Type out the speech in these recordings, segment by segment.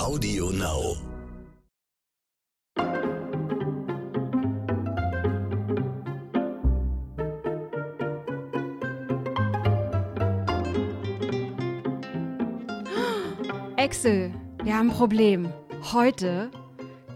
Audio Now. Axel, wir haben ein Problem. Heute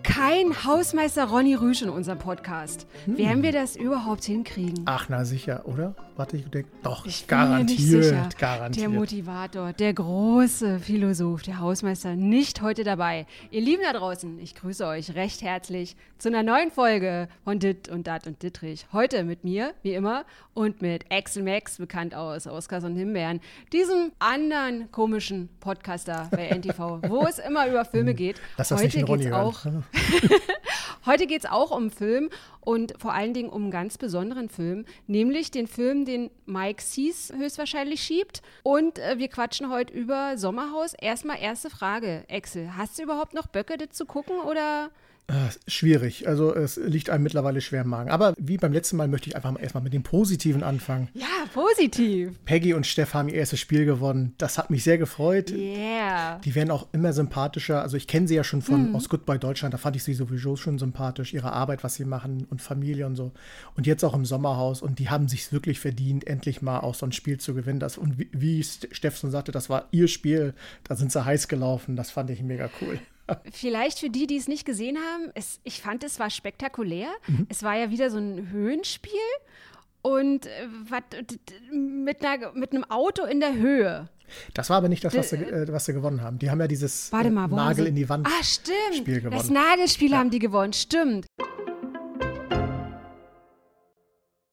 kein Hausmeister Ronny Rüsch in unserem Podcast. Werden wir das überhaupt hinkriegen? Ach, na sicher, oder? Warte, ich denke, doch, Ich garantiert, garantiert. Der Motivator, der große Philosoph, der Hausmeister, nicht heute dabei. Ihr Lieben da draußen, ich grüße euch recht herzlich zu einer neuen Folge von Dit und Dat und Dittrich. Heute mit mir, wie immer, und mit Axel Max, bekannt aus Oscars und Himbeeren, diesem anderen komischen Podcaster bei NTV, wo es immer über Filme geht. Lass das heute nicht in Ronny auch Heute geht es auch um Film und vor allen Dingen um einen ganz besonderen Film, nämlich den Film, den Mike Sees höchstwahrscheinlich schiebt. Und äh, wir quatschen heute über Sommerhaus. Erstmal erste Frage, Axel. Hast du überhaupt noch Böcke, das zu gucken oder? Ah, schwierig, also es liegt einem mittlerweile schwer im Magen. Aber wie beim letzten Mal möchte ich einfach mal erstmal mit dem Positiven anfangen. Ja, positiv. Peggy und Steff haben ihr erstes Spiel gewonnen. Das hat mich sehr gefreut. Yeah. Die werden auch immer sympathischer. Also ich kenne sie ja schon von aus Goodbye Deutschland. Da fand ich sie sowieso schon sympathisch. Ihre Arbeit, was sie machen und Familie und so. Und jetzt auch im Sommerhaus. Und die haben sich wirklich verdient, endlich mal auch so ein Spiel zu gewinnen. Das, und wie, wie Steff schon sagte, das war ihr Spiel. Da sind sie heiß gelaufen. Das fand ich mega cool. Vielleicht für die, die es nicht gesehen haben, es, ich fand, es war spektakulär. Es war ja wieder so ein Höhenspiel und äh, wat, mit, einer, mit einem Auto in der Höhe. Das war aber nicht das, was sie, äh, was sie gewonnen haben. Die haben ja dieses äh, mal, Nagel in die Wand Ah, stimmt. Spiel gewonnen. Das Nagelspiel haben die gewonnen, stimmt.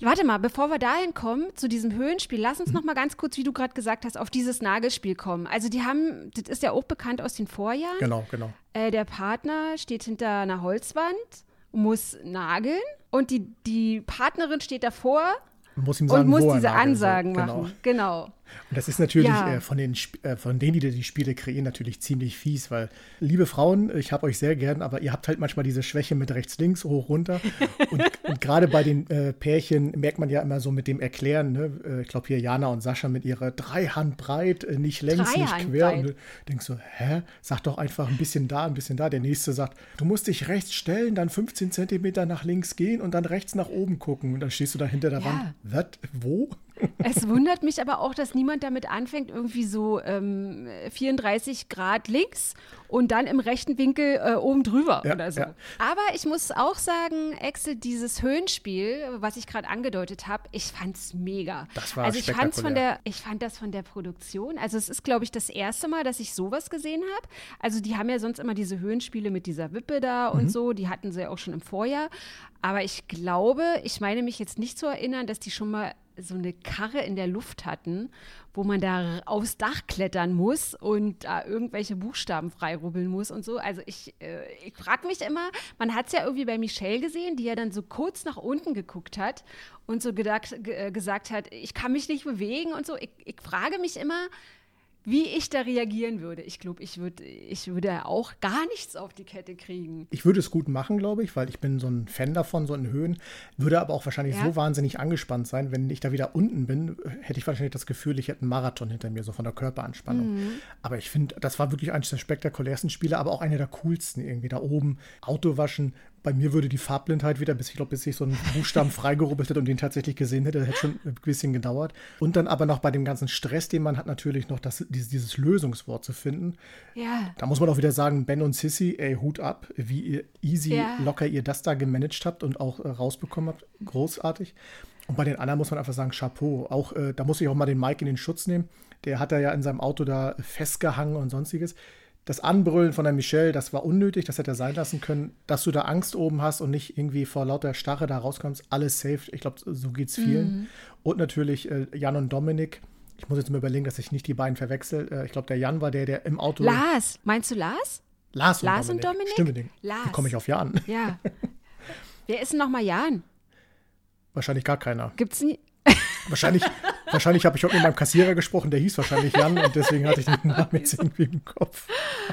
Warte mal, bevor wir dahin kommen, zu diesem Höhenspiel, lass uns noch mal ganz kurz, wie du gerade gesagt hast, auf dieses Nagelspiel kommen. Also die haben, das ist ja auch bekannt aus den Vorjahren. Genau, genau. Äh, der Partner steht hinter einer Holzwand, muss nageln und die, die Partnerin steht davor muss sagen, und muss diese nageln soll. Ansagen Genau. machen. Genau. Und das ist natürlich Ja. äh, von, den, äh, von denen, die die Spiele kreieren, natürlich ziemlich fies, weil, liebe Frauen, ich habe euch sehr gern, aber ihr habt halt manchmal diese Schwäche mit rechts, links, hoch, runter. und und gerade bei den äh, Pärchen merkt man ja immer so mit dem Erklären, ne? äh, ich glaube hier Jana und Sascha mit ihrer drei Hand breit, äh, nicht längs, nicht quer. Und du denkst so, hä? Sag doch einfach ein bisschen da, ein bisschen da. Der nächste sagt, du musst dich rechts stellen, dann 15 Zentimeter nach links gehen und dann rechts nach oben gucken. Und dann stehst du da hinter der Ja. Wand. Was? Wo? Es wundert mich aber auch, dass niemand damit anfängt, irgendwie so ähm, 34 Grad links und dann im rechten Winkel äh, oben drüber Ja, oder so. ja. Aber ich muss auch sagen, Axel, dieses Höhenspiel, was ich gerade angedeutet habe, ich fand's mega. Das war also ich fand's von der, ich fand das von der Produktion. Also es ist, glaube ich, das erste Mal, dass ich sowas gesehen habe. Also die haben ja sonst immer diese Höhenspiele mit dieser Wippe da Mhm. und so. Die hatten sie ja auch schon im Vorjahr. Aber ich glaube, ich meine mich jetzt nicht zu erinnern, dass die schon mal so eine Karre in der Luft hatten, wo man da aufs Dach klettern muss und da irgendwelche Buchstaben freirubbeln muss und so. Also ich, äh, ich frage mich immer, man hat es ja irgendwie bei Michelle gesehen, die ja dann so kurz nach unten geguckt hat und so gedacht, ge äh, gesagt hat, ich kann mich nicht bewegen und so. Ich, ich frage mich immer, wie ich da reagieren würde. Ich glaube, ich, würd, ich würde auch gar nichts auf die Kette kriegen. Ich würde es gut machen, glaube ich, weil ich bin so ein Fan davon, so in Höhen. Würde aber auch wahrscheinlich Ja. so wahnsinnig angespannt sein, wenn ich da wieder unten bin, hätte ich wahrscheinlich das Gefühl, ich hätte einen Marathon hinter mir, so von der Körperanspannung. Mhm. Aber ich finde, das war wirklich eines der spektakulärsten Spiele, aber auch einer der coolsten irgendwie da oben. Auto waschen. Bei mir würde die Farbblindheit wieder, bis ich glaube, bis ich so einen Buchstaben freigerubbelt hätte und den tatsächlich gesehen hätte, hätte schon ein bisschen gedauert. Und dann aber noch bei dem ganzen Stress, den man hat, natürlich noch das, dieses, dieses Lösungswort zu finden. Ja. Da muss man auch wieder sagen, Ben und Sissy, ey, Hut ab, wie ihr easy, Ja. locker ihr das da gemanagt habt und auch äh, rausbekommen habt. Großartig. Und bei den anderen muss man einfach sagen, Chapeau. Auch, äh, da muss ich auch mal den Mike in den Schutz nehmen. Der hat da ja in seinem Auto da festgehangen und sonstiges. Das Anbrüllen von der Michelle, das war unnötig, das hätte er sein lassen können. Dass du da Angst oben hast und nicht irgendwie vor lauter Starre da rauskommst, alles safe. Ich glaube, so geht's vielen. Und natürlich äh, Jan und Dominik. Ich muss jetzt mal überlegen, dass ich nicht die beiden verwechsel. Äh, ich glaube, der Jan war der, der im Auto. Lars, meinst du Lars? Lars und Lars und Dominik. Dominik? Stimmt, den- Lars. Wie komme ich auf Jan? Ja. Wer ist denn nochmal Jan? Wahrscheinlich gar keiner. Gibt's nie. Wahrscheinlich, wahrscheinlich habe ich heute mit meinem Kassierer gesprochen, der hieß wahrscheinlich Jan und deswegen hatte ich den Namen jetzt irgendwie im Kopf.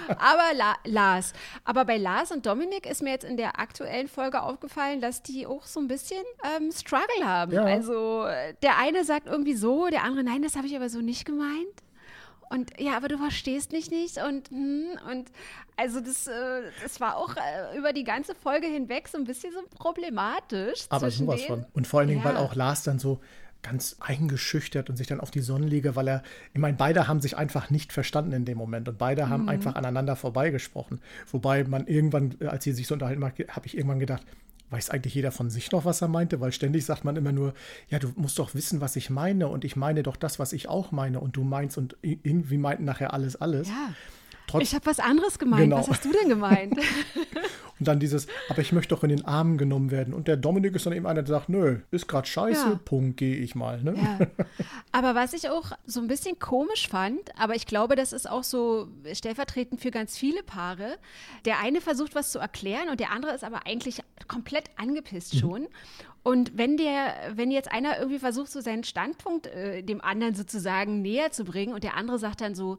Aber La Lars. Aber bei Lars und Dominik ist mir jetzt in der aktuellen Folge aufgefallen, dass die auch so ein bisschen ähm, Struggle haben. Ja. Also äh, der eine sagt irgendwie so, der andere, nein, das habe ich aber so nicht gemeint. und ja, aber du verstehst mich nicht und hm, und also das, äh, das war auch äh, über die ganze Folge hinweg so ein bisschen so problematisch. Aber sowas von. Und vor allen Dingen, ja. weil auch Lars dann so ganz eingeschüchtert und sich dann auf die Sonnenliege, weil er, ich meine, beide haben sich einfach nicht verstanden in dem Moment und beide haben mhm. einfach aneinander vorbeigesprochen. Wobei man irgendwann, als sie sich so unterhalten habe ich irgendwann gedacht, weiß eigentlich jeder von sich noch, was er meinte, weil ständig sagt man immer nur, ja, du musst doch wissen, was ich meine und ich meine doch das, was ich auch meine und du meinst und irgendwie meinten nachher alles, alles. Ja. Trotz ich habe was anderes gemeint. Genau. Was hast du denn gemeint? und dann dieses, aber ich möchte doch in den Arm genommen werden. Und der Dominik ist dann eben einer, der sagt, nö, ist gerade scheiße, ja. Punkt, gehe ich mal. Ne? Ja. Aber was ich auch so ein bisschen komisch fand, aber ich glaube, das ist auch so stellvertretend für ganz viele Paare. Der eine versucht, was zu erklären und der andere ist aber eigentlich komplett angepisst mhm. schon. Und wenn der, wenn jetzt einer irgendwie versucht, so seinen Standpunkt äh, dem anderen sozusagen näher zu bringen und der andere sagt dann so,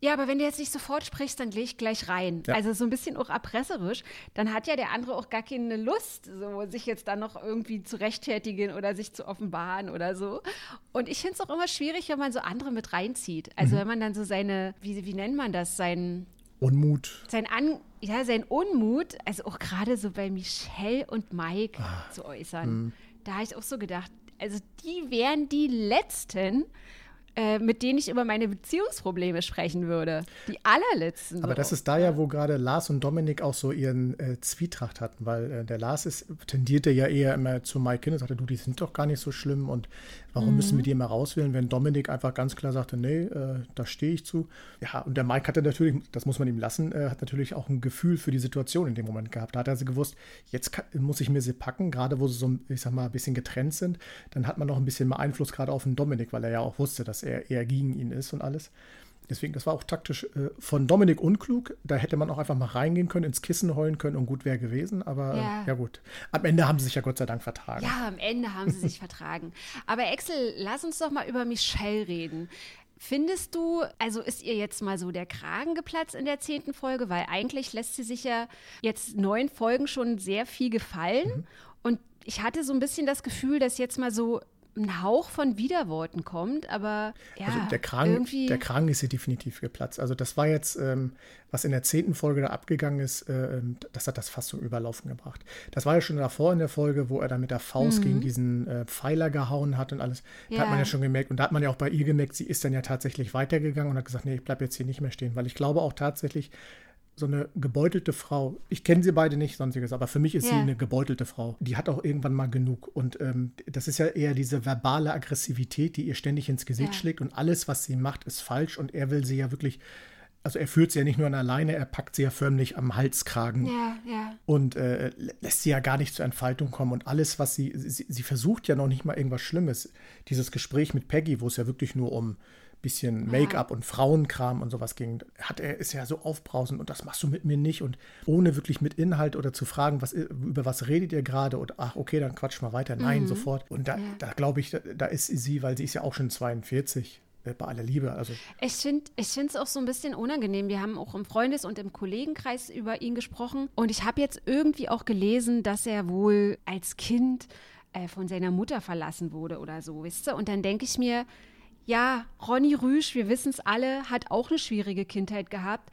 ja, aber wenn du jetzt nicht sofort sprichst, dann gehe ich gleich rein. Ja. Also so ein bisschen auch erpresserisch. Dann hat ja der andere auch gar keine Lust, so, sich jetzt dann noch irgendwie zu rechtfertigen oder sich zu offenbaren oder so. Und ich finde es auch immer schwierig, wenn man so andere mit reinzieht. Also mhm. wenn man dann so seine, wie, wie nennt man das, sein Unmut. Sein An ja, sein Unmut, also auch gerade so bei Michelle und Mike ah. zu äußern. Mhm. Da habe ich auch so gedacht, also die wären die Letzten, äh, mit denen ich über meine Beziehungsprobleme sprechen würde. Die allerletzten. Aber so. das ist da ja, wo gerade Lars und Dominik auch so ihren äh, Zwietracht hatten, weil äh, der Lars ist, tendierte ja eher immer zu Mike hin und sagte, du, die sind doch gar nicht so schlimm und warum mhm. müssen wir die immer rauswählen, wenn Dominik einfach ganz klar sagte, nee, äh, da stehe ich zu. Ja, und der Mike hatte natürlich, das muss man ihm lassen, äh, hat natürlich auch ein Gefühl für die Situation in dem Moment gehabt. Da hat er sie gewusst, jetzt kann, muss ich mir sie packen, gerade wo sie so, ich sag mal, ein bisschen getrennt sind, dann hat man noch ein bisschen mehr Einfluss gerade auf den Dominik, weil er ja auch wusste, dass er er eher gegen ihn ist und alles. Deswegen, das war auch taktisch äh, von Dominik unklug. Da hätte man auch einfach mal reingehen können, ins Kissen heulen können und gut wäre gewesen. Aber ja. ja. gut. Am Ende haben sie sich ja Gott sei Dank vertragen. Ja, am Ende haben sie sich vertragen. Aber Axel, lass uns doch mal über Michelle reden. Findest du, also ist ihr jetzt mal so der Kragen geplatzt in der zehnten Folge? Weil eigentlich lässt sie sich ja jetzt neun Folgen schon sehr viel gefallen. Mhm. Und ich hatte so ein bisschen das Gefühl, dass jetzt mal so ein Hauch von Widerworten kommt, aber ja, also der Kragen, irgendwie der Kragen ist hier definitiv geplatzt. Also das war jetzt, ähm, was in der zehnten Folge da abgegangen ist, äh, das hat das fast zum Überlaufen gebracht. Das war ja schon davor in der Folge, wo er dann mit der Faust mhm. gegen diesen äh, Pfeiler gehauen hat und alles. Da ja. hat man ja schon gemerkt und da hat man ja auch bei ihr gemerkt, sie ist dann ja tatsächlich weitergegangen und hat gesagt, nee, ich bleibe jetzt hier nicht mehr stehen, weil ich glaube auch tatsächlich, so eine gebeutelte Frau. Ich kenne sie beide nicht, sonstiges, aber für mich ist ja. sie eine gebeutelte Frau. Die hat auch irgendwann mal genug. Und ähm, das ist ja eher diese verbale Aggressivität, die ihr ständig ins Gesicht ja. schlägt. Und alles, was sie macht, ist falsch. Und er will sie ja wirklich. Also er führt sie ja nicht nur an alleine, er packt sie ja förmlich am Halskragen ja, ja. und äh, lässt sie ja gar nicht zur Entfaltung kommen. Und alles, was sie, sie, sie versucht ja noch nicht mal irgendwas Schlimmes. Dieses Gespräch mit Peggy, wo es ja wirklich nur um bisschen Make-up und Frauenkram und sowas ging, hat er ist ja so aufbrausend und das machst du mit mir nicht und ohne wirklich mit Inhalt oder zu fragen, was über was redet ihr gerade oder ach okay, dann quatsch mal weiter. Nein, mhm. sofort. Und da, ja. da glaube ich, da, da, ist sie, weil sie ist ja auch schon 42 äh, bei aller Liebe. Also. Ich finde es auch so ein bisschen unangenehm. Wir haben auch im Freundes- und im Kollegenkreis über ihn gesprochen. Und ich habe jetzt irgendwie auch gelesen, dass er wohl als Kind äh, von seiner Mutter verlassen wurde oder so, wisst ihr? Und dann denke ich mir, ja, Ronny Rüsch, wir wissen es alle, hat auch eine schwierige Kindheit gehabt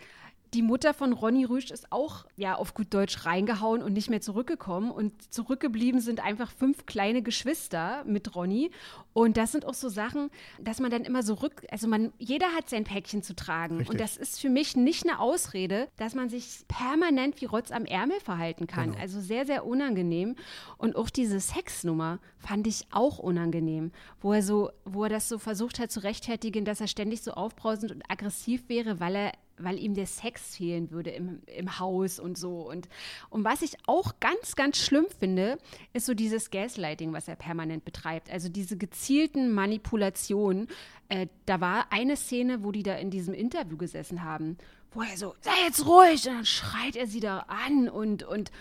die Mutter von Ronny Rüsch ist auch ja auf gut Deutsch reingehauen und nicht mehr zurückgekommen. Und zurückgeblieben sind einfach fünf kleine Geschwister mit Ronny. Und das sind auch so Sachen, dass man dann immer so rück, also man, jeder hat sein Päckchen zu tragen. Richtig. Und das ist für mich nicht eine Ausrede, dass man sich permanent wie Rotz am Ärmel verhalten kann. Genau. Also sehr, sehr unangenehm. Und auch diese Sexnummer fand ich auch unangenehm, wo er so, wo er das so versucht hat zu rechtfertigen, dass er ständig so aufbrausend und aggressiv wäre, weil er weil ihm der Sex fehlen würde im, im Haus und so. Und, und was ich auch ganz, ganz schlimm finde, ist so dieses Gaslighting, was er permanent betreibt. Also diese gezielten Manipulationen. Äh, da war eine Szene, wo die da in diesem Interview gesessen haben, wo er so, sei jetzt ruhig, und dann schreit er sie da an und, und,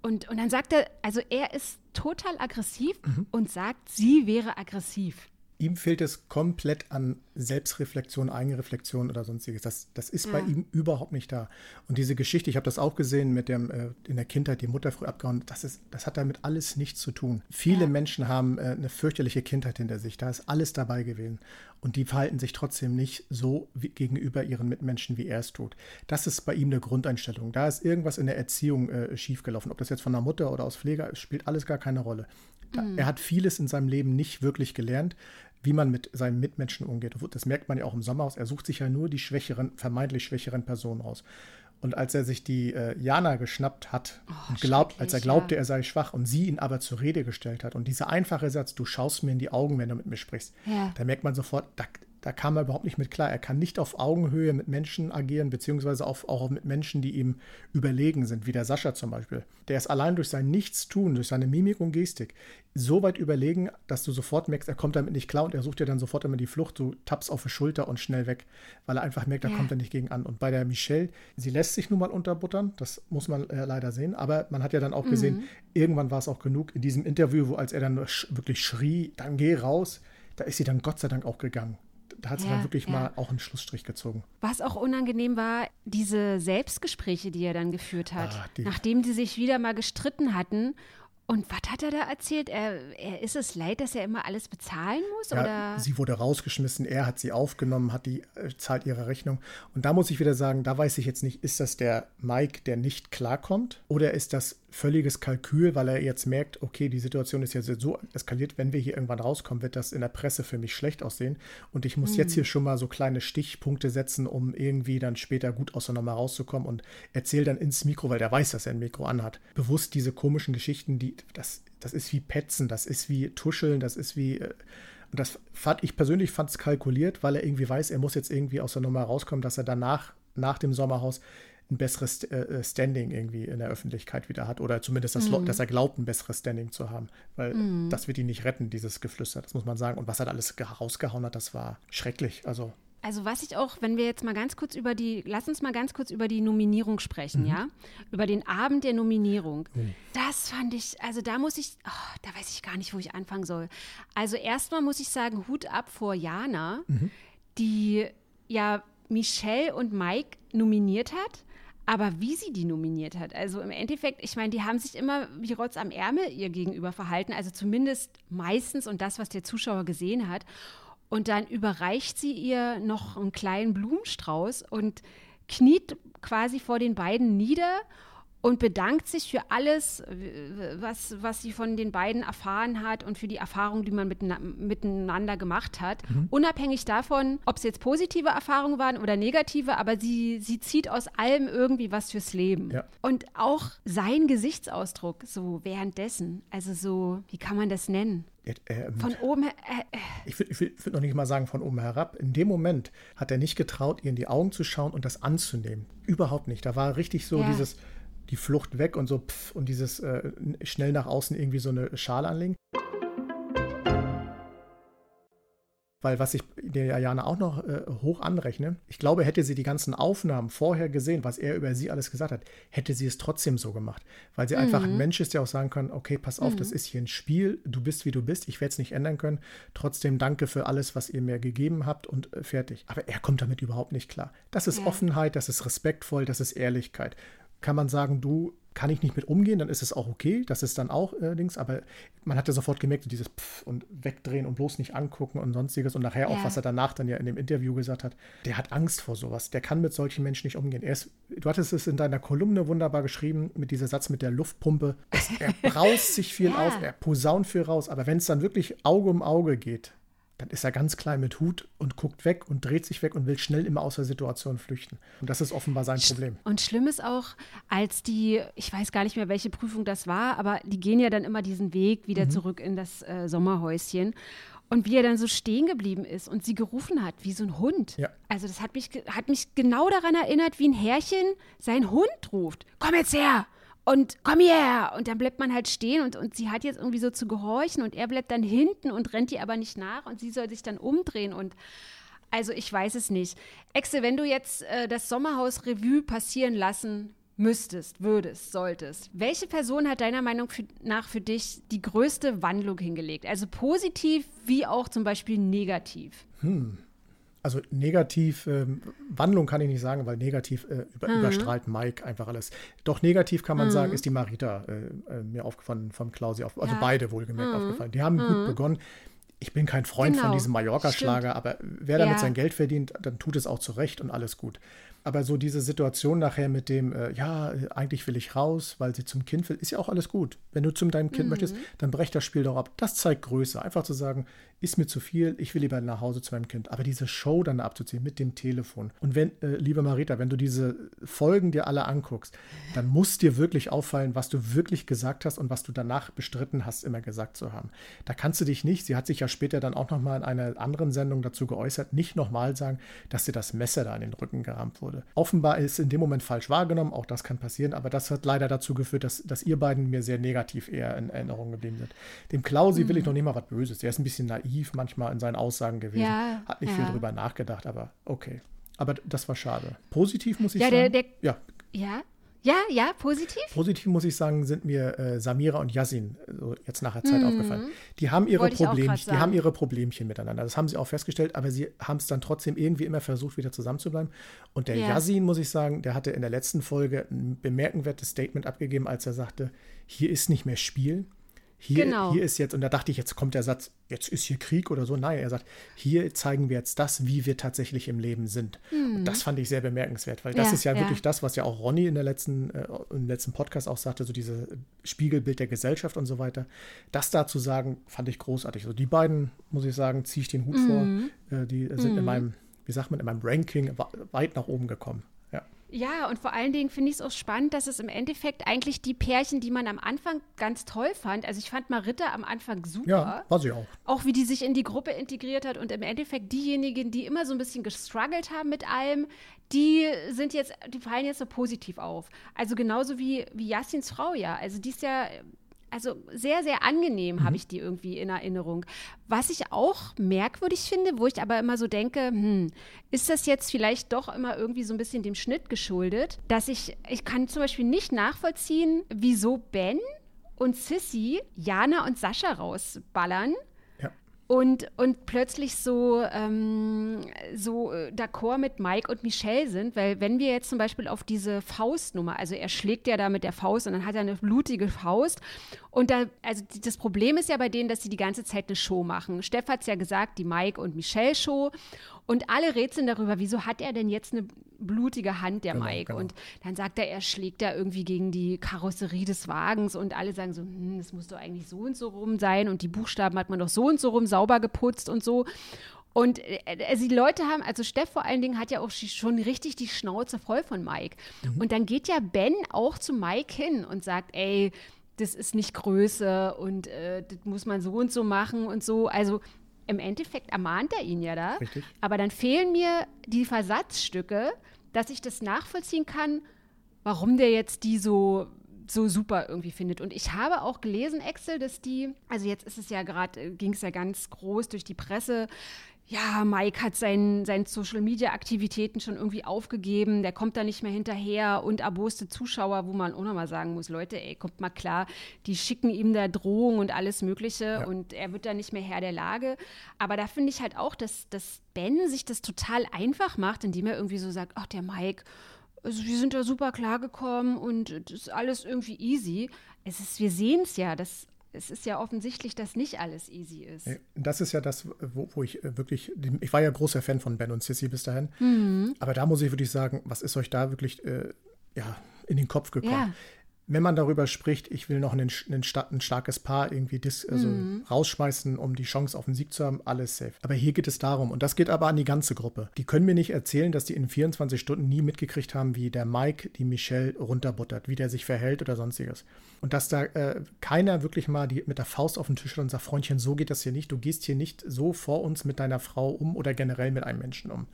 und, und dann sagt er, also er ist total aggressiv mhm. und sagt, sie wäre aggressiv. Ihm fehlt es komplett an Selbstreflexion, Eigenreflexion oder sonstiges. Das, das ist ja. bei ihm überhaupt nicht da. Und diese Geschichte, ich habe das auch gesehen mit dem äh, in der Kindheit die Mutter früh abgehauen, das, ist, das hat damit alles nichts zu tun. Viele ja. Menschen haben äh, eine fürchterliche Kindheit hinter sich. Da ist alles dabei gewesen. Und die verhalten sich trotzdem nicht so wie, gegenüber ihren Mitmenschen, wie er es tut. Das ist bei ihm eine Grundeinstellung. Da ist irgendwas in der Erziehung äh, schiefgelaufen. Ob das jetzt von der Mutter oder aus Pfleger, spielt alles gar keine Rolle. Da, mhm. Er hat vieles in seinem Leben nicht wirklich gelernt wie man mit seinen Mitmenschen umgeht. Das merkt man ja auch im Sommerhaus. Er sucht sich ja nur die schwächeren, vermeintlich schwächeren Personen aus. Und als er sich die äh, Jana geschnappt hat, oh, glaubt, als er glaubte, ja. er sei schwach und sie ihn aber zur Rede gestellt hat und dieser einfache Satz, du schaust mir in die Augen, wenn du mit mir sprichst, ja. da merkt man sofort, da, da kam er überhaupt nicht mit klar. Er kann nicht auf Augenhöhe mit Menschen agieren, beziehungsweise auf, auch mit Menschen, die ihm überlegen sind, wie der Sascha zum Beispiel. Der ist allein durch sein Nichtstun, durch seine Mimik und Gestik so weit überlegen, dass du sofort merkst, er kommt damit nicht klar und er sucht dir dann sofort immer die Flucht. Du tappst auf die Schulter und schnell weg, weil er einfach merkt, da ja. kommt er nicht gegen an. Und bei der Michelle, sie lässt sich nun mal unterbuttern, das muss man äh, leider sehen, aber man hat ja dann auch mhm. gesehen, irgendwann war es auch genug. In diesem Interview, wo als er dann wirklich schrie, dann geh raus, da ist sie dann Gott sei Dank auch gegangen da hat sie ja, dann wirklich ja. mal auch einen Schlussstrich gezogen. Was auch unangenehm war, diese Selbstgespräche, die er dann geführt hat, ah, nachdem die sich wieder mal gestritten hatten und was hat er da erzählt? Er, er, ist es leid, dass er immer alles bezahlen muss? Ja, oder? Sie wurde rausgeschmissen, er hat sie aufgenommen, hat die, äh, zahlt ihre Rechnung. Und da muss ich wieder sagen, da weiß ich jetzt nicht, ist das der Mike, der nicht klarkommt? Oder ist das völliges Kalkül, weil er jetzt merkt, okay, die Situation ist ja so eskaliert, wenn wir hier irgendwann rauskommen, wird das in der Presse für mich schlecht aussehen. Und ich muss mhm. jetzt hier schon mal so kleine Stichpunkte setzen, um irgendwie dann später gut aus der Nummer rauszukommen und erzähle dann ins Mikro, weil der weiß, dass er ein Mikro anhat. Bewusst diese komischen Geschichten, die, das, das ist wie Petzen, das ist wie Tuscheln, das ist wie. Äh, und das fand ich persönlich fand es kalkuliert, weil er irgendwie weiß, er muss jetzt irgendwie aus der Nummer rauskommen, dass er danach, nach dem Sommerhaus, ein besseres äh, äh, Standing irgendwie in der Öffentlichkeit wieder hat oder zumindest, das, mm. dass er glaubt, ein besseres Standing zu haben. Weil mm. das wird ihn nicht retten, dieses Geflüster, das muss man sagen. Und was er da alles rausgehauen hat, das war schrecklich. Also also was ich auch, wenn wir jetzt mal ganz kurz über die, lass uns mal ganz kurz über die Nominierung sprechen, mhm. ja? Über den Abend der Nominierung. Mhm. Das fand ich, also da muss ich, oh, da weiß ich gar nicht, wo ich anfangen soll. Also erstmal muss ich sagen, Hut ab vor Jana, mhm. die ja Michelle und Mike nominiert hat aber wie sie die nominiert hat, also im Endeffekt, ich meine, die haben sich immer wie Rotz am Ärmel ihr gegenüber verhalten, also zumindest meistens und das, was der Zuschauer gesehen hat. Und dann überreicht sie ihr noch einen kleinen Blumenstrauß und kniet quasi vor den beiden nieder und bedankt sich für alles, was, was sie von den beiden erfahren hat und für die Erfahrungen, die man miteinander gemacht hat. Mhm. Unabhängig davon, ob es jetzt positive Erfahrungen waren oder negative, aber sie, sie zieht aus allem irgendwie was fürs Leben. Ja. Und auch sein Gesichtsausdruck, so währenddessen, also so, wie kann man das nennen? Äh, äh, von oben. Äh, äh. Ich würde würd noch nicht mal sagen von oben herab. In dem Moment hat er nicht getraut, ihr in die Augen zu schauen und das anzunehmen. Überhaupt nicht. Da war richtig so ja. dieses die Flucht weg und so pff, und dieses äh, schnell nach außen irgendwie so eine Schale anlegen. Weil was ich der Jana auch noch äh, hoch anrechne, ich glaube, hätte sie die ganzen Aufnahmen vorher gesehen, was er über sie alles gesagt hat, hätte sie es trotzdem so gemacht. Weil sie mhm. einfach ein. Mensch ist, der auch sagen kann, okay, pass auf, mhm. das ist hier ein Spiel, du bist, wie du bist, ich werde es nicht ändern können. Trotzdem danke für alles, was ihr mir gegeben habt und äh, fertig. Aber er kommt damit überhaupt nicht klar. Das ist ja. Offenheit, das ist respektvoll, das ist Ehrlichkeit kann man sagen, du kann ich nicht mit umgehen, dann ist es auch okay. Das ist dann auch äh, Dings, aber man hat ja sofort gemerkt, dieses Pff und wegdrehen und bloß nicht angucken und sonstiges und nachher ja. auch, was er danach dann ja in dem Interview gesagt hat, der hat Angst vor sowas. Der kann mit solchen Menschen nicht umgehen. Er ist, du hattest es in deiner Kolumne wunderbar geschrieben, mit dieser Satz mit der Luftpumpe. er braust sich viel ja. auf, er posaunt viel raus, aber wenn es dann wirklich Auge um Auge geht, dann ist er ganz klein mit Hut und guckt weg und dreht sich weg und will schnell immer aus der Situation flüchten. Und das ist offenbar sein Problem. Und schlimm ist auch, als die, ich weiß gar nicht mehr, welche Prüfung das war, aber die gehen ja dann immer diesen Weg wieder mhm. zurück in das äh, Sommerhäuschen. Und wie er dann so stehen geblieben ist und sie gerufen hat, wie so ein Hund. Ja. Also das hat mich, hat mich genau daran erinnert, wie ein Herrchen sein Hund ruft. Komm jetzt her! Und komm her! Und dann bleibt man halt stehen und, und sie hat jetzt irgendwie so zu gehorchen und er bleibt dann hinten und rennt ihr aber nicht nach und sie soll sich dann umdrehen und also ich weiß es nicht. Exe, wenn du jetzt äh, das Sommerhaus Revue passieren lassen müsstest, würdest, solltest, welche Person hat deiner Meinung nach für dich die größte Wandlung hingelegt? Also positiv wie auch zum Beispiel negativ? Hm. Also negativ, ähm, Wandlung kann ich nicht sagen, weil negativ äh, über, mhm. überstrahlt Mike einfach alles. Doch negativ kann man mhm. sagen, ist die Marita äh, äh, mir aufgefallen vom Klausi, auf, also ja. beide wohlgemerkt mhm. aufgefallen. Die haben gut mhm. begonnen ich bin kein Freund genau. von diesem Mallorca-Schlager, aber wer damit ja. sein Geld verdient, dann tut es auch zurecht und alles gut. Aber so diese Situation nachher mit dem, äh, ja, eigentlich will ich raus, weil sie zum Kind will, ist ja auch alles gut. Wenn du zu deinem Kind mhm. möchtest, dann brech das Spiel doch ab. Das zeigt Größe. Einfach zu sagen, ist mir zu viel, ich will lieber nach Hause zu meinem Kind. Aber diese Show dann abzuziehen mit dem Telefon. Und wenn, äh, liebe Marita, wenn du diese Folgen dir alle anguckst, dann muss dir wirklich auffallen, was du wirklich gesagt hast und was du danach bestritten hast, immer gesagt zu haben. Da kannst du dich nicht, sie hat sich ja später dann auch nochmal in einer anderen Sendung dazu geäußert, nicht nochmal sagen, dass dir das Messer da in den Rücken gerammt wurde. Offenbar ist in dem Moment falsch wahrgenommen, auch das kann passieren, aber das hat leider dazu geführt, dass, dass ihr beiden mir sehr negativ eher in Erinnerung geblieben sind. Dem Klausi mhm. will ich noch nicht mal was Böses. Der ist ein bisschen naiv naiv manchmal in seinen Aussagen gewesen. Ja, Hat nicht ja. viel drüber nachgedacht, aber okay. Aber das war schade. Positiv muss ich ja, sagen. Der, der, ja, ja. Ja, ja, positiv? Positiv muss ich sagen, sind mir äh, Samira und Yasin so jetzt nach der Zeit mhm. aufgefallen. Die haben ihre Problemchen, die haben ihre Problemchen miteinander. Das haben sie auch festgestellt, aber sie haben es dann trotzdem irgendwie immer versucht, wieder zusammenzubleiben. Und der ja. Yasin, muss ich sagen, der hatte in der letzten Folge ein bemerkenswertes Statement abgegeben, als er sagte, hier ist nicht mehr Spiel, hier, genau. hier ist jetzt, und da dachte ich, jetzt kommt der Satz, jetzt ist hier Krieg oder so. Nein, er sagt, hier zeigen wir jetzt das, wie wir tatsächlich im Leben sind. Mhm. Und das fand ich sehr bemerkenswert, weil das ja, ist ja, ja, wirklich das, was ja auch Ronny in der letzten, äh, im letzten Podcast auch sagte, so dieses Spiegelbild der Gesellschaft und so weiter. Das da zu sagen, fand ich großartig. Also die beiden, muss ich sagen, ziehe ich den Hut mhm. vor. Äh, die sind mhm. in meinem, wie sagt man, in meinem Ranking weit nach oben gekommen. Ja, und vor allen Dingen finde ich es auch spannend, dass es im Endeffekt eigentlich die Pärchen, die man am Anfang ganz toll fand, also ich fand Marita am Anfang super. Ja, war sie auch. Auch wie die sich in die Gruppe integriert hat und im Endeffekt diejenigen, die immer so ein bisschen gestruggelt haben mit allem, die sind jetzt, die fallen jetzt so positiv auf. Also genauso wie, wie Yassins Frau ja. Also die ist ja also sehr, sehr angenehm mhm. habe ich die irgendwie in Erinnerung. Was ich auch merkwürdig finde, wo ich aber immer so denke, hm, ist das jetzt vielleicht doch immer irgendwie so ein bisschen dem Schnitt geschuldet, dass ich, ich kann zum Beispiel nicht nachvollziehen, wieso Ben und Sissy Jana und Sascha rausballern und, und plötzlich so, ähm, so äh, d'accord mit Mike und Michelle sind, weil wenn wir jetzt zum Beispiel auf diese Faustnummer, also er schlägt ja da mit der Faust und dann hat er eine blutige Faust und da, also das Problem ist ja bei denen, dass sie die ganze Zeit eine Show machen. Steff hat es ja gesagt, die Mike und Michelle Show und alle rätseln darüber, wieso hat er denn jetzt eine blutige Hand, der genau, Mike? Genau. Und dann sagt er, er schlägt da irgendwie gegen die Karosserie des Wagens und alle sagen so, hm, das muss doch eigentlich so und so rum sein und die Buchstaben hat man doch so und so rum sauber geputzt und so. Und äh, also die Leute haben, also Steff vor allen Dingen hat ja auch schon richtig die Schnauze voll von Mike. Mhm. Und dann geht ja Ben auch zu Mike hin und sagt, ey, das ist nicht Größe und äh, das muss man so und so machen und so. Also im Endeffekt ermahnt er ihn ja da. Richtig. Aber dann fehlen mir die Versatzstücke, dass ich das nachvollziehen kann, warum der jetzt die so so super irgendwie findet. Und ich habe auch gelesen, Excel, dass die, also jetzt ist es ja gerade, äh, ging es ja ganz groß durch die Presse, ja, Mike hat seinen, seinen Social-Media-Aktivitäten schon irgendwie aufgegeben, der kommt da nicht mehr hinterher und erboste Zuschauer, wo man auch nochmal sagen muss, Leute, ey, kommt mal klar, die schicken ihm da Drohungen und alles Mögliche ja. und er wird da nicht mehr Herr der Lage. Aber da finde ich halt auch, dass, dass Ben sich das total einfach macht, indem er irgendwie so sagt, ach, der Mike, also wir sind da super klargekommen und das ist alles irgendwie easy. Es ist, wir sehen es ja, dass es ist ja offensichtlich, dass nicht alles easy ist. Das ist ja das, wo, wo ich äh, wirklich, ich war ja großer Fan von Ben und Sissy bis dahin, mhm. aber da muss ich wirklich sagen, was ist euch da wirklich äh, ja, in den Kopf gekommen? Ja wenn man darüber spricht, ich will noch einen, einen, ein starkes Paar irgendwie dis, also mhm. rausschmeißen, um die Chance auf den Sieg zu haben, alles safe. Aber hier geht es darum, und das geht aber an die ganze Gruppe. Die können mir nicht erzählen, dass die in 24 Stunden nie mitgekriegt haben, wie der Mike die Michelle runterbuttert, wie der sich verhält oder sonstiges. Und dass da äh, keiner wirklich mal die, mit der Faust auf den Tisch hat und sagt, Freundchen, so geht das hier nicht. Du gehst hier nicht so vor uns mit deiner Frau um oder generell mit einem Menschen um.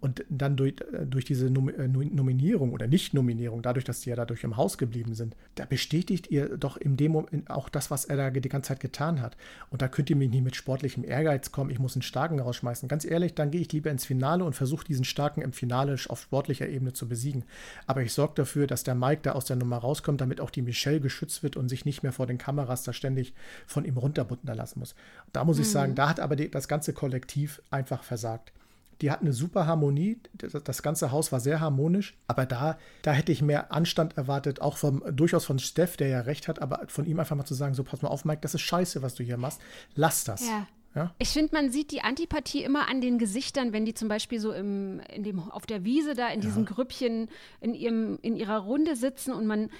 Und dann durch, äh, durch diese äh, Nominierung oder Nicht-Nominierung, dadurch, dass die ja dadurch im Haus geblieben sind, da bestätigt ihr doch im Demo auch das, was er da die ganze Zeit getan hat. Und da könnt ihr mich nicht mit sportlichem Ehrgeiz kommen, ich muss einen Starken rausschmeißen. Ganz ehrlich, dann gehe ich lieber ins Finale und versuche diesen Starken im Finale auf sportlicher Ebene zu besiegen. Aber ich sorge dafür, dass der Mike da aus der Nummer rauskommt, damit auch die Michelle geschützt wird und sich nicht mehr vor den Kameras da ständig von ihm runterbuttern lassen muss. Da muss mhm. ich sagen, da hat aber die, das ganze Kollektiv einfach versagt. Die hatten eine super Harmonie. Das ganze Haus war sehr harmonisch. Aber da, da hätte ich mehr Anstand erwartet, auch vom, durchaus von Steff, der ja recht hat, aber von ihm einfach mal zu sagen: So, pass mal auf, Mike, das ist scheiße, was du hier machst. Lass das. Ja. Ja? Ich finde, man sieht die Antipathie immer an den Gesichtern, wenn die zum Beispiel so im, in dem, auf der Wiese da in ja. diesem Grüppchen in, ihrem, in ihrer Runde sitzen und man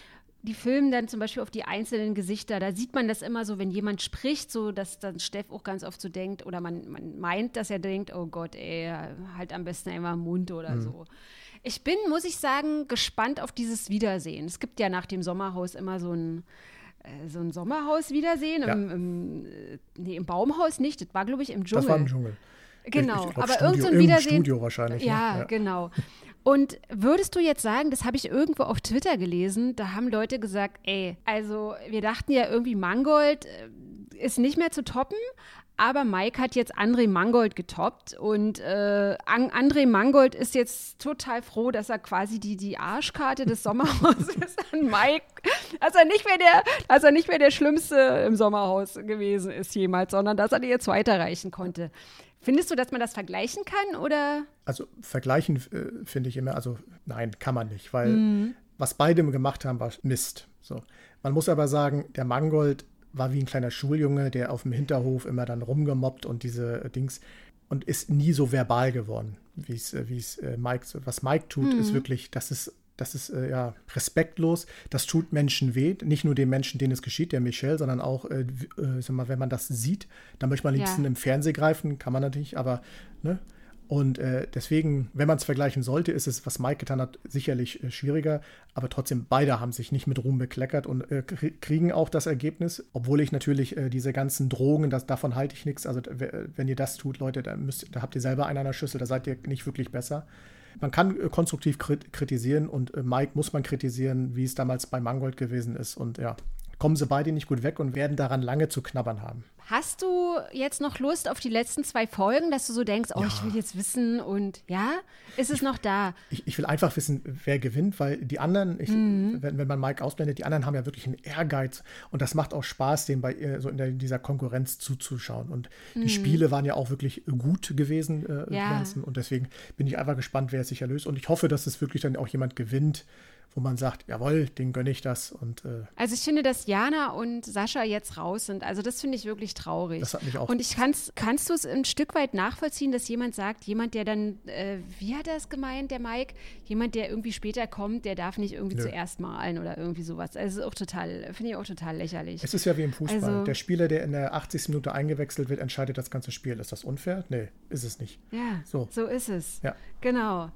die filmen dann zum Beispiel auf die einzelnen Gesichter. Da sieht man das immer so, wenn jemand spricht, so dass dann Steff auch ganz oft so denkt oder man, man meint, dass er denkt, oh Gott, ey, halt am besten einmal Mund oder mhm. so. Ich bin, muss ich sagen, gespannt auf dieses Wiedersehen. Es gibt ja nach dem Sommerhaus immer so ein äh, so ein Sommerhaus-Wiedersehen. Ja. Im, im, äh, nee, im Baumhaus nicht. Das war, glaube ich, im Dschungel. Das war im Dschungel. Genau, ich, ich aber irgendein so Wiedersehen. Studio wahrscheinlich. Ja, ne? ja, genau. Und würdest du jetzt sagen, das habe ich irgendwo auf Twitter gelesen, da haben Leute gesagt, ey, also wir dachten ja irgendwie Mangold äh, ist nicht mehr zu toppen, aber Mike hat jetzt André Mangold getoppt und äh, André Mangold ist jetzt total froh, dass er quasi die, die Arschkarte des Sommerhauses an Mike, dass er nicht mehr der, dass er nicht mehr der Schlimmste im Sommerhaus gewesen ist jemals, sondern dass er die jetzt weiterreichen konnte. Findest du, dass man das vergleichen kann oder? Also vergleichen äh, finde ich immer, also nein, kann man nicht, weil mhm. was beide gemacht haben, war Mist. So. Man muss aber sagen, der Mangold war wie ein kleiner Schuljunge, der auf dem Hinterhof immer dann rumgemobbt und diese äh, Dings und ist nie so verbal geworden, wie es, äh, wie es äh, Mike, was Mike tut, mhm. ist wirklich, das ist das ist äh, ja respektlos. Das tut Menschen weh. Nicht nur den Menschen, denen es geschieht, der Michelle, sondern auch, äh, äh, mal, wenn man das sieht, dann möchte man am liebsten ja. im Fernsehen greifen. Kann man natürlich, aber ne? Und äh, deswegen, wenn man es vergleichen sollte, ist es, was Mike getan hat, sicherlich äh, schwieriger. Aber trotzdem, beide haben sich nicht mit Ruhm bekleckert und äh, kriegen auch das Ergebnis. Obwohl ich natürlich diese ganzen Drogen, das, davon halte ich nichts. Also, wenn ihr das tut, Leute, da, müsst, da habt ihr selber einen an der Schüssel, da seid ihr nicht wirklich besser man kann äh, konstruktiv kritisieren und äh, Mike muss man kritisieren, wie es damals bei Mangold gewesen ist. Und ja, kommen sie beide nicht gut weg und werden daran lange zu knabbern haben. Hast du jetzt noch Lust auf die letzten zwei Folgen, dass du so denkst, oh, ja. ich will jetzt wissen und ja, ist es ich, noch da? Ich, ich, will einfach wissen, wer gewinnt, weil die anderen, ich, mhm. wenn, wenn man Mike ausblendet, die anderen haben ja wirklich einen Ehrgeiz und das macht auch Spaß, dem bei äh, so in der, dieser Konkurrenz zuzuschauen. Und mhm. die Spiele waren ja auch wirklich gut gewesen, äh, ja. und deswegen bin ich einfach gespannt, wer es sich erlöst und ich hoffe, dass es wirklich dann auch jemand gewinnt, wo man sagt, jawohl, den gönne ich das. Und, äh, also ich finde, dass Jana und Sascha jetzt raus sind. Also das finde ich wirklich traurig. Das hat mich auch. Und ich kann's, kannst du es ein Stück weit nachvollziehen, dass jemand sagt, jemand, der dann, äh, wie hat er es gemeint, der Mike? Jemand, der irgendwie später kommt, der darf nicht irgendwie Nö. zuerst malen oder irgendwie sowas. Also auch total, finde ich auch total lächerlich. Es ist ja wie im Fußball. Also, der Spieler, der in der 80. Minute eingewechselt wird, entscheidet das ganze Spiel. Ist das unfair? Nee, ist es nicht. Ja, so, so ist es. Ja. Genau.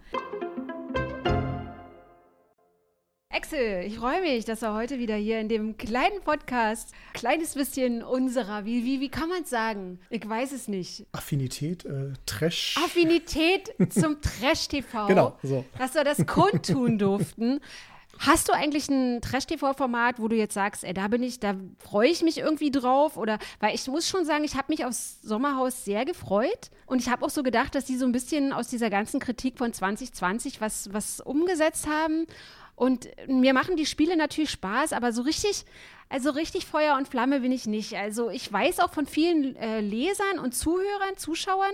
Axel, ich freue mich, dass wir heute wieder hier in dem kleinen Podcast, kleines bisschen unserer, wie, wie, wie kann man es sagen? Ich weiß es nicht. Affinität, äh, Trash. Affinität zum Trash-TV. Genau, so. Dass wir das kundtun durften. Hast du eigentlich ein Trash-TV-Format, wo du jetzt sagst, ey, da bin ich, da freue ich mich irgendwie drauf? Oder, weil ich muss schon sagen, ich habe mich aufs Sommerhaus sehr gefreut. Und ich habe auch so gedacht, dass die so ein bisschen aus dieser ganzen Kritik von 2020 was, was umgesetzt haben. Und mir machen die Spiele natürlich Spaß, aber so richtig, also richtig Feuer und Flamme bin ich nicht. Also ich weiß auch von vielen äh, Lesern und Zuhörern, Zuschauern,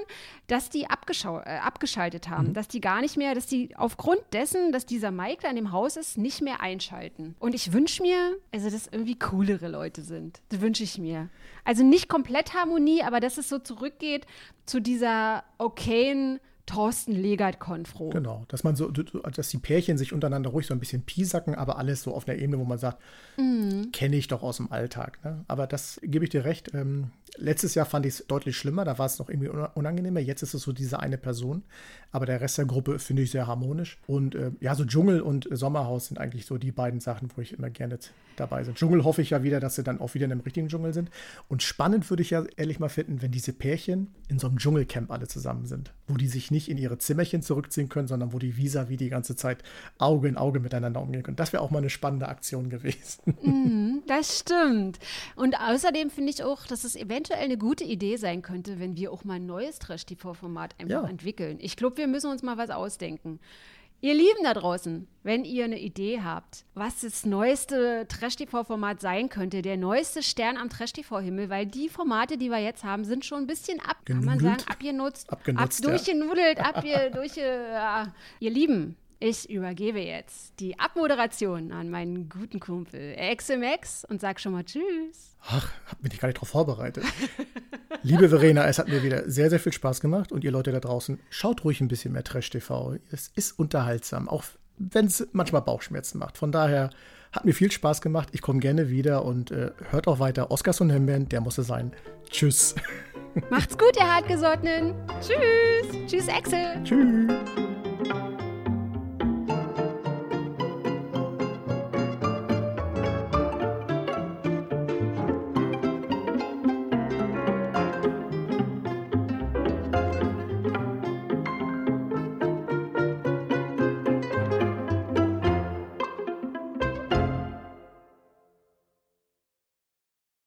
dass die äh, abgeschaltet haben, mhm. dass die gar nicht mehr, dass die aufgrund dessen, dass dieser Mike da in dem Haus ist, nicht mehr einschalten. Und ich wünsche mir, also dass irgendwie coolere Leute sind. Das wünsche ich mir. Also nicht komplett Harmonie, aber dass es so zurückgeht zu dieser okayen Thorsten Legert-Konfro. Genau, dass man so, dass die Pärchen sich untereinander ruhig so ein bisschen piesacken, aber alles so auf einer Ebene, wo man sagt, mhm. kenne ich doch aus dem Alltag. Ne? Aber das gebe ich dir recht. Ähm, letztes Jahr fand ich es deutlich schlimmer, da war es noch irgendwie unangenehmer. Jetzt ist es so diese eine Person. aber der Rest der Gruppe finde ich sehr harmonisch. Und äh, ja, so Dschungel und Sommerhaus sind eigentlich so die beiden Sachen, wo ich immer gerne dabei bin. Dschungel hoffe ich ja wieder, dass sie dann auch wieder in einem richtigen Dschungel sind. Und spannend würde ich ja ehrlich mal finden, wenn diese Pärchen in so einem Dschungelcamp alle zusammen sind, wo die sich nicht in ihre Zimmerchen zurückziehen können, sondern wo die vis-à-vis die ganze Zeit Auge in Auge miteinander umgehen können. Das wäre auch mal eine spannende Aktion gewesen. Mm, das stimmt. Und außerdem finde ich auch, dass es eventuell eine gute Idee sein könnte, wenn wir auch mal ein neues Trash-TV-Format einfach ja. entwickeln. Ich glaube, wir müssen uns mal was ausdenken. Ihr Lieben da draußen, wenn ihr eine Idee habt, was das neueste Trash-TV-Format sein könnte, der neueste Stern am Trash-TV-Himmel, weil die Formate, die wir jetzt haben, sind schon ein bisschen ab, kann man sagen, abgenutzt, abgenutzt, ab, durchgenudelt, ab, durch, ja. Ihr Lieben, ich übergebe jetzt die Abmoderation an meinen guten Kumpel XMX und sag schon mal Tschüss. Ach, hab mich gar nicht darauf vorbereitet. Liebe Verena, es hat mir wieder sehr, sehr viel Spaß gemacht und ihr Leute da draußen, schaut ruhig ein bisschen mehr Trash-TV. Es ist unterhaltsam, auch wenn es manchmal Bauchschmerzen macht. Von daher hat mir viel Spaß gemacht. Ich komme gerne wieder und äh, hört auch weiter. Oscars und Himbeeren, der muss es sein. Tschüss. Macht's gut, ihr Hartgesottenen. Tschüss. Tschüss, Axel. Tschüss.